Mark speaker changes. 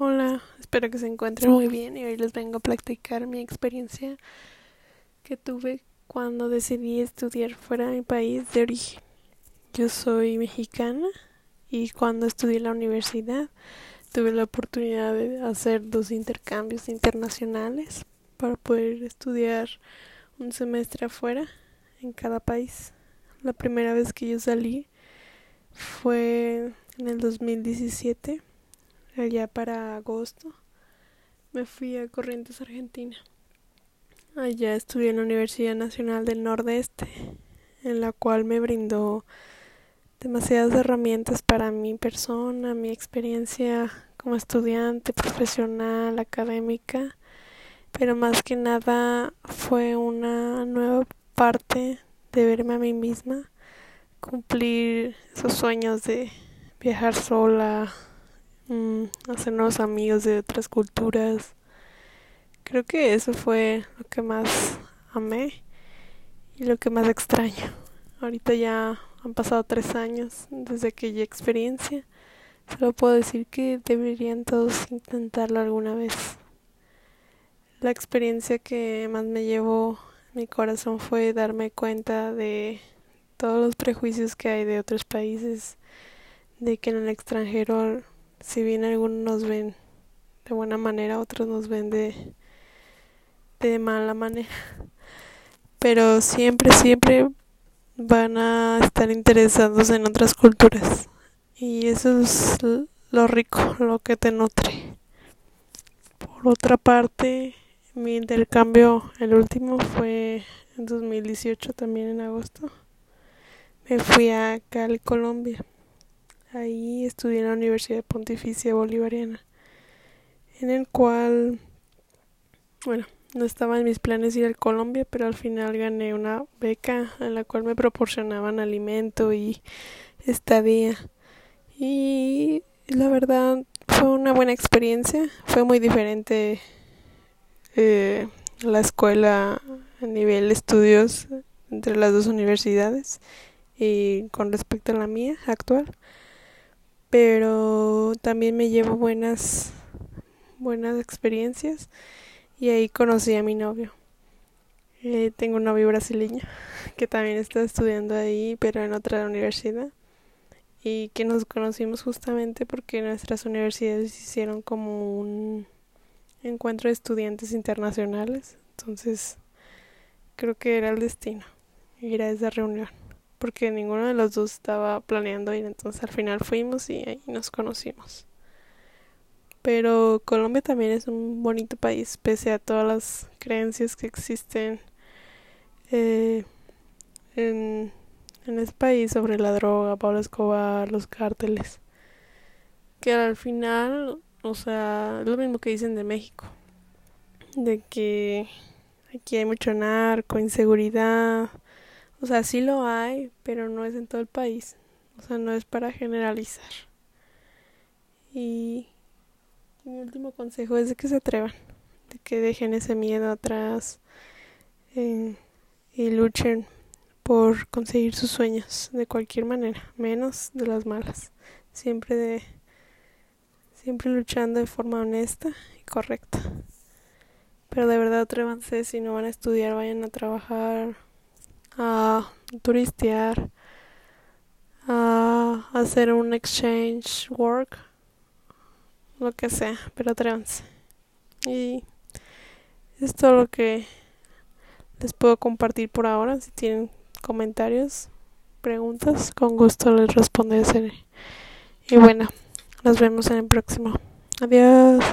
Speaker 1: Hola, espero que se encuentren muy bien y hoy les vengo a platicar mi experiencia que tuve cuando decidí estudiar fuera de mi país de origen. Yo soy mexicana y cuando estudié en la universidad tuve la oportunidad de hacer dos intercambios internacionales para poder estudiar un semestre afuera en cada país. La primera vez que yo salí fue en el 2017 allá para agosto, me fui a Corrientes, Argentina. Allá estudié en la Universidad Nacional del Nordeste, en la cual me brindó demasiadas herramientas para mi persona, mi experiencia como estudiante, profesional, académica, pero más que nada fue una nueva parte de verme a mí misma, cumplir esos sueños de viajar sola, Mm, hacer nuevos amigos de otras culturas. Creo que eso fue lo que más amé y lo que más extraño. Ahorita ya han pasado tres años desde aquella experiencia. Solo puedo decir que deberían todos intentarlo alguna vez. La experiencia que más me llevó mi corazón fue darme cuenta de todos los prejuicios que hay de otros países, de que en el extranjero si bien algunos nos ven de buena manera, otros nos ven de, de mala manera. Pero siempre, siempre van a estar interesados en otras culturas. Y eso es lo rico, lo que te nutre. Por otra parte, mi intercambio, el último, fue en 2018, también en agosto. Me fui a Cali, Colombia. Ahí estudié en la Universidad Pontificia Bolivariana, en el cual, bueno, no estaba en mis planes ir a Colombia, pero al final gané una beca en la cual me proporcionaban alimento y estadía. Y la verdad fue una buena experiencia, fue muy diferente eh, la escuela a nivel estudios entre las dos universidades y con respecto a la mía actual pero también me llevo buenas buenas experiencias y ahí conocí a mi novio. Eh, tengo un novio brasileño que también está estudiando ahí, pero en otra universidad. Y que nos conocimos justamente porque nuestras universidades hicieron como un encuentro de estudiantes internacionales. Entonces, creo que era el destino ir a esa reunión porque ninguno de los dos estaba planeando ir, entonces al final fuimos y ahí nos conocimos. Pero Colombia también es un bonito país, pese a todas las creencias que existen eh, en, en país sobre la droga, Pablo Escobar, los cárteles. Que al final, o sea, es lo mismo que dicen de México, de que aquí hay mucho narco, inseguridad, o sea, sí lo hay, pero no es en todo el país. O sea, no es para generalizar. Y mi último consejo es de que se atrevan, de que dejen ese miedo atrás eh, y luchen por conseguir sus sueños de cualquier manera, menos de las malas. Siempre de siempre luchando de forma honesta y correcta. Pero de verdad atrévanse, si no van a estudiar, vayan a trabajar a turistear, a hacer un exchange work, lo que sea, pero atrévanse. Y es todo lo que les puedo compartir por ahora. Si tienen comentarios, preguntas, con gusto les responderé. Y bueno, nos vemos en el próximo. Adiós.